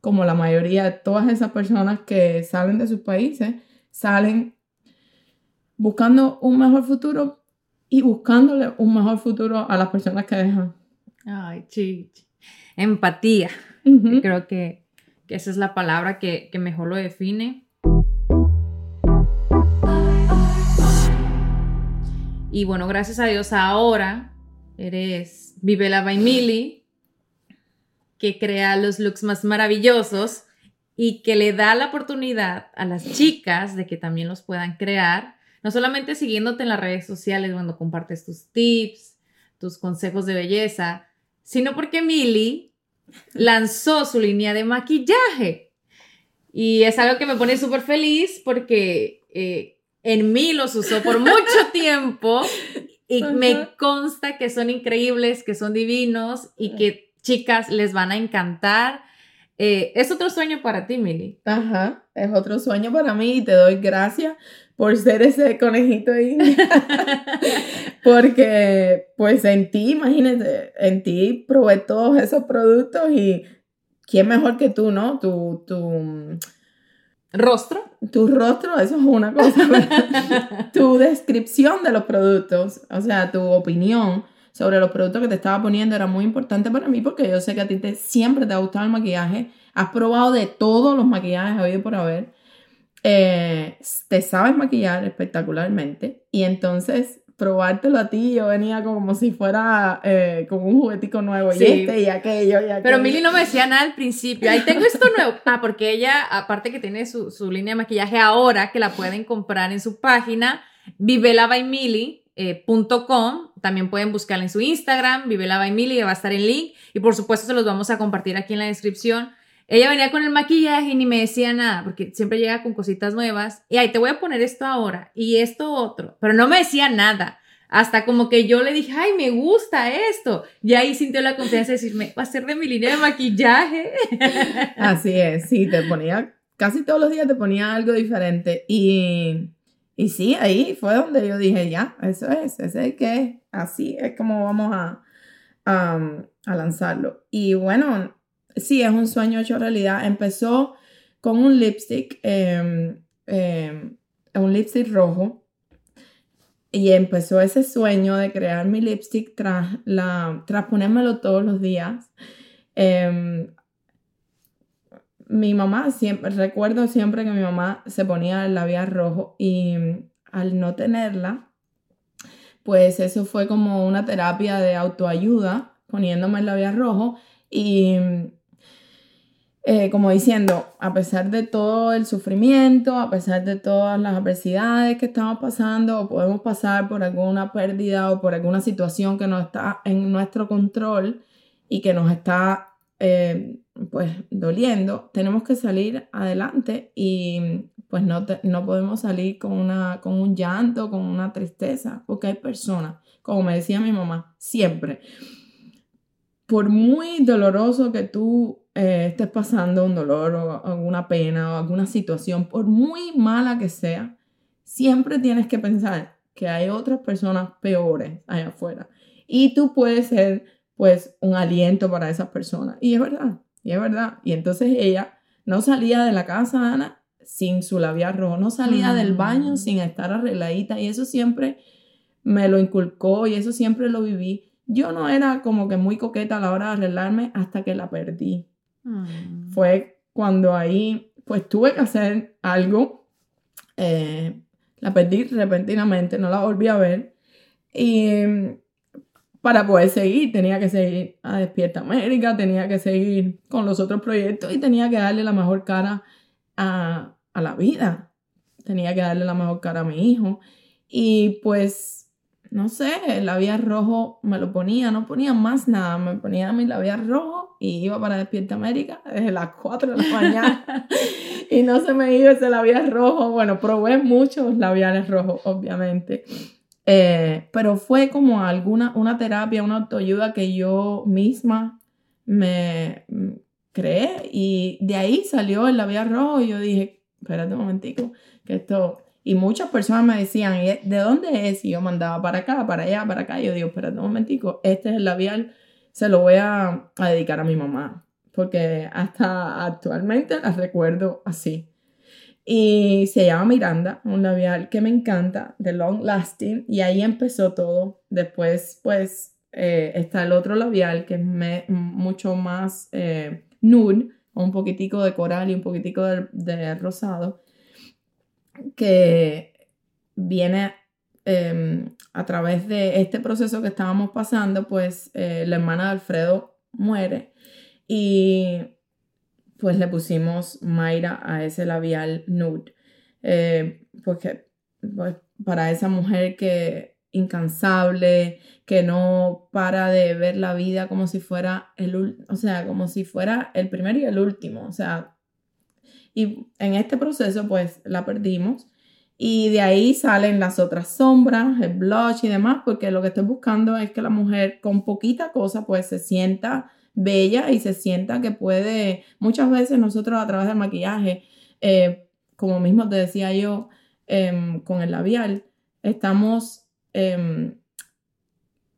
como la mayoría de todas esas personas que salen de sus países, salen buscando un mejor futuro y buscándole un mejor futuro a las personas que dejan. Ay. Empatía. Creo que, que esa es la palabra que, que mejor lo define. Y bueno, gracias a Dios ahora eres Vivela Baimili, que crea los looks más maravillosos y que le da la oportunidad a las chicas de que también los puedan crear, no solamente siguiéndote en las redes sociales cuando compartes tus tips, tus consejos de belleza, sino porque Mili lanzó su línea de maquillaje. Y es algo que me pone súper feliz porque eh, en mí los usó por mucho tiempo y Ajá. me consta que son increíbles, que son divinos y que chicas les van a encantar. Eh, es otro sueño para ti, Mili. Ajá, es otro sueño para mí y te doy gracias por ser ese conejito India. Porque, pues en ti, imagínate, en ti probé todos esos productos y quién mejor que tú, ¿no? Tu, tu, ¿Rostro? tu rostro, eso es una cosa, tu descripción de los productos, o sea, tu opinión sobre los productos que te estaba poniendo era muy importante para mí porque yo sé que a ti te, siempre te ha gustado el maquillaje, has probado de todos los maquillajes habido por haber, eh, te sabes maquillar espectacularmente y entonces probártelo a ti yo venía como si fuera eh, como un juguetico nuevo Sí. y este y aquello y aquello. Pero Mili no me decía nada al principio. Ahí tengo esto nuevo. Ah, porque ella, aparte que tiene su, su línea de maquillaje ahora, que la pueden comprar en su página, vivelabaimili.com. También pueden buscarla en su Instagram, que va a estar en link. Y por supuesto se los vamos a compartir aquí en la descripción. Ella venía con el maquillaje y ni me decía nada, porque siempre llega con cositas nuevas. Y ahí te voy a poner esto ahora y esto otro. Pero no me decía nada. Hasta como que yo le dije, ay, me gusta esto. Y ahí sintió la confianza de decirme, va a ser de mi línea de maquillaje. Así es, sí, te ponía, casi todos los días te ponía algo diferente. Y, y sí, ahí fue donde yo dije, ya, eso es, ese es que así es como vamos a, a lanzarlo. Y bueno, sí, es un sueño hecho realidad. Empezó con un lipstick, eh, eh, un lipstick rojo. Y empezó ese sueño de crear mi lipstick tras, tras ponérmelo todos los días. Em, mi mamá siempre, recuerdo siempre que mi mamá se ponía el labial rojo y mm, al no tenerla, pues eso fue como una terapia de autoayuda, poniéndome el labial rojo y mm, eh, como diciendo, a pesar de todo el sufrimiento, a pesar de todas las adversidades que estamos pasando o podemos pasar por alguna pérdida o por alguna situación que no está en nuestro control y que nos está eh, pues doliendo, tenemos que salir adelante y pues no, te- no podemos salir con, una, con un llanto, con una tristeza, porque hay personas, como me decía mi mamá, siempre, por muy doloroso que tú eh, estés pasando un dolor o alguna pena o alguna situación, por muy mala que sea, siempre tienes que pensar que hay otras personas peores allá afuera. Y tú puedes ser, pues, un aliento para esas personas. Y es verdad, y es verdad. Y entonces ella no salía de la casa, Ana, sin su labial rojo, no salía del baño Mm. sin estar arregladita. Y eso siempre me lo inculcó y eso siempre lo viví. Yo no era como que muy coqueta a la hora de arreglarme hasta que la perdí. Mm. Fue cuando ahí pues tuve que hacer algo. Eh, la perdí repentinamente, no la volví a ver. Y mm, para poder seguir, tenía que seguir a Despierta América, tenía que seguir con los otros proyectos y tenía que darle la mejor cara a, a la vida. Tenía que darle la mejor cara a mi hijo. Y pues no sé, el labial rojo me lo ponía, no ponía más nada, me ponía mi labial rojo y iba para Despierta América desde las 4 de la mañana. Y no se me iba ese labial rojo. Bueno, probé muchos labiales rojos, obviamente, eh, pero fue como alguna, una terapia, una autoayuda que yo misma me creé. Y de ahí salió el labial rojo y yo dije, espérate un momentico, que esto y muchas personas me decían, ¿de dónde es? Y yo mandaba para acá, para allá, para acá. Y yo digo, espérate un momentico, este es el labial, se lo voy a, dedicar a mi mamá. Porque hasta actualmente la recuerdo así. Y se llama Miranda, un labial que me encanta, de Long Lasting. Y ahí empezó todo. Después, pues, eh, está el otro labial que es mucho más eh, nude, un poquitico de coral y un poquitico de rosado que viene em, a través de este proceso que estábamos pasando, pues eh, la hermana de Alfredo muere y pues le pusimos Mayra a ese labial nude, eh, porque pues, para esa mujer que incansable, que no para de ver la vida como si fuera el, o sea, como si fuera el primero y el último, o sea, y en este proceso, pues la perdimos. Y de ahí salen las otras sombras, el blush y demás, porque lo que estoy buscando es que la mujer con poquita cosa, pues se sienta bella y se sienta que puede, muchas veces nosotros a través del maquillaje, eh, como mismo te decía yo, em, con el labial, estamos em,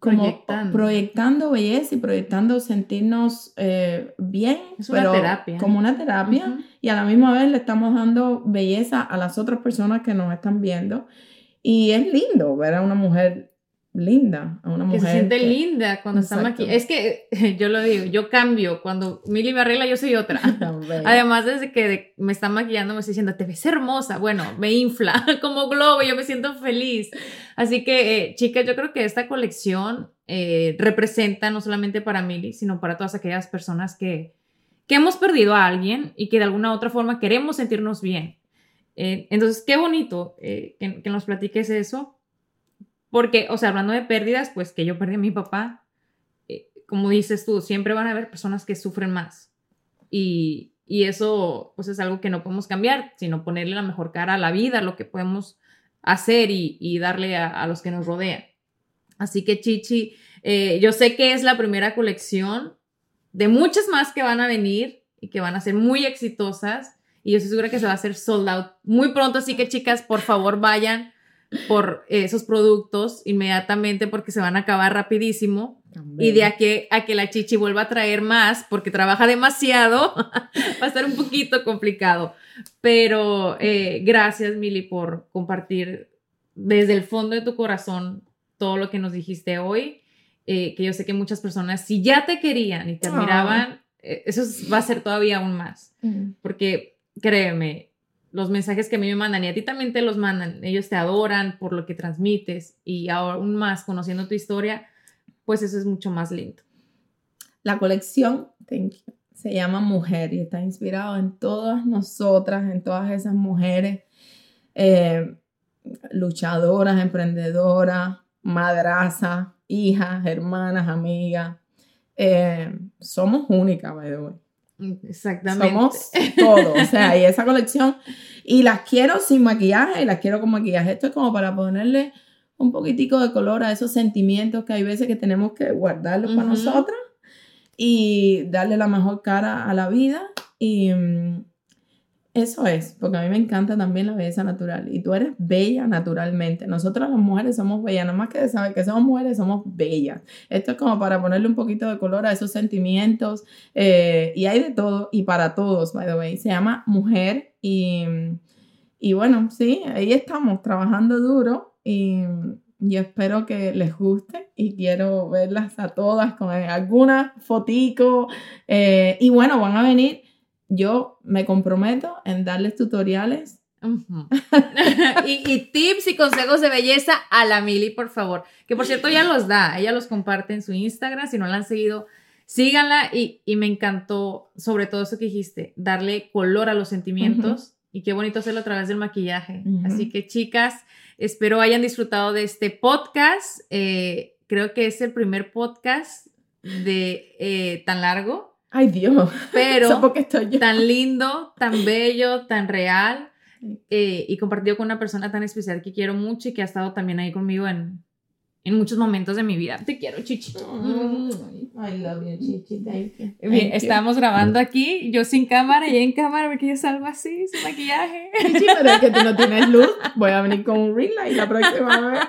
como proyectando. belleza y proyectando sentirnos eh, bien. Es una terapia. Como una terapia. Y a la misma vez le estamos dando belleza a las otras personas que nos están viendo. Y es lindo ver a una mujer linda, a una mujer. Que se siente linda cuando está maquillada. Es que yo lo digo, yo cambio. Cuando Milly me arregla, yo soy otra. Además, desde que me está maquillando, me está diciendo, te ves hermosa. Bueno, me infla como globo, yo me siento feliz. Así que, eh, chicas, yo creo que esta colección eh, representa no solamente para Milly, sino para todas aquellas personas que, que hemos perdido a alguien y que de alguna u otra forma queremos sentirnos bien. Eh, entonces, qué bonito que, que nos platiques eso porque, o sea, hablando de pérdidas, pues que yo perdí a mi papá, eh, como dices tú, siempre van a haber personas que sufren más. Y, y, eso, pues es algo que no podemos cambiar, sino ponerle la mejor cara a la vida, lo que podemos hacer y, y darle a, a, los que nos rodean. Así que, Chichi, eh, yo sé que es la primera colección de muchas más que van a venir y que van a ser muy exitosas. Y yo estoy segura que se va a hacer sold out muy pronto. Así que, chicas, por favor, vayan por esos productos inmediatamente porque se van a acabar rapidísimo. Y de a que, a que la chichi vuelva a traer más porque trabaja demasiado, va a estar un poquito complicado. Pero eh, gracias, Mili, por compartir desde el fondo de tu corazón todo lo que nos dijiste hoy. Eh, que yo sé que muchas personas, si ya te querían y te admiraban, eh, eso va a ser todavía aún más. Mm. Porque créeme, los mensajes que a mí me mandan y a ti también te los mandan. Ellos te adoran por lo que transmites y aún más conociendo tu historia, pues eso es mucho más lindo. La colección se llama Mujer y está inspirado en todas nosotras, en todas esas mujeres eh, luchadoras, emprendedoras, madrazas, hijas, hermanas, amigas. Eh, somos únicas, by the way. Exactamente. Somos todo. O sea, y esa colección. Y las quiero sin maquillaje y las quiero con maquillaje. Esto es como para ponerle un poquitico de color a esos sentimientos que hay veces que tenemos que guardarlos para nosotras y darle la mejor cara a la vida. Y, mm, eso es, porque a mí me encanta también la belleza natural y tú eres bella naturalmente. Nosotras las mujeres somos bellas, nada más que saber que somos mujeres, somos bellas. Esto es como para ponerle un poquito de color a esos sentimientos eh, y hay de todo y para todos, by the way. Se llama Mujer y, y bueno, sí, ahí estamos trabajando duro y yo espero que les guste y quiero verlas a todas con alguna fotico eh, y bueno, van a venir yo me comprometo en darles tutoriales. Y, y tips y consejos de belleza a la Mili, por favor. Que por cierto, ella los da, ella los comparte en su Instagram. Si no la han seguido, síganla. Y, y me encantó, sobre todo eso que dijiste, darle color a los sentimientos. Y qué bonito hacerlo a través del maquillaje. Así que, chicas, espero hayan disfrutado de este podcast. Eh, creo que es el primer podcast de eh, tan largo, Ay, Dios. pero estoy yo. tan lindo, tan bello, tan real eh, y compartido con una persona tan especial que quiero mucho y que ha estado también ahí conmigo en, en muchos momentos de mi vida. Te quiero, Chichi. I love you, Chichi. Thank you. Bien, Thank you. estábamos grabando aquí, yo sin cámara y en cámara porque yo salgo así, sin maquillaje. Chichi, pero es que tú no tienes luz. Voy a venir con un ring light la próxima vez.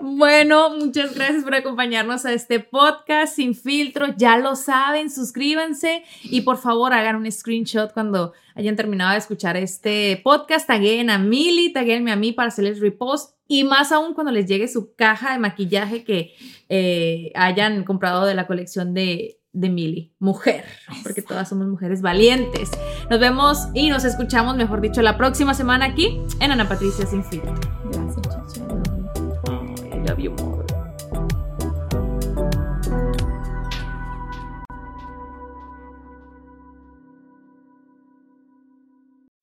Bueno, muchas gracias por acompañarnos a este podcast sin filtro. Ya lo saben, suscríbanse y por favor hagan un screenshot cuando hayan terminado de escuchar este podcast. Taguen a Mili, taguenme a mí para hacerles repost y más aún cuando les llegue su caja de maquillaje que eh, hayan comprado de la colección de, de Mili. Mujer, porque todas somos mujeres valientes. Nos vemos y nos escuchamos, mejor dicho, la próxima semana aquí en Ana Patricia Sin Filtro. Gracias, love you more.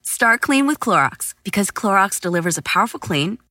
Start clean with Clorox because Clorox delivers a powerful clean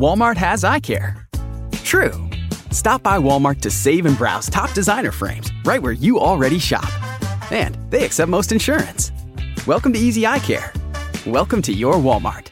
Walmart has eye care. True. Stop by Walmart to save and browse top designer frames right where you already shop. And they accept most insurance. Welcome to Easy Eye Care. Welcome to your Walmart.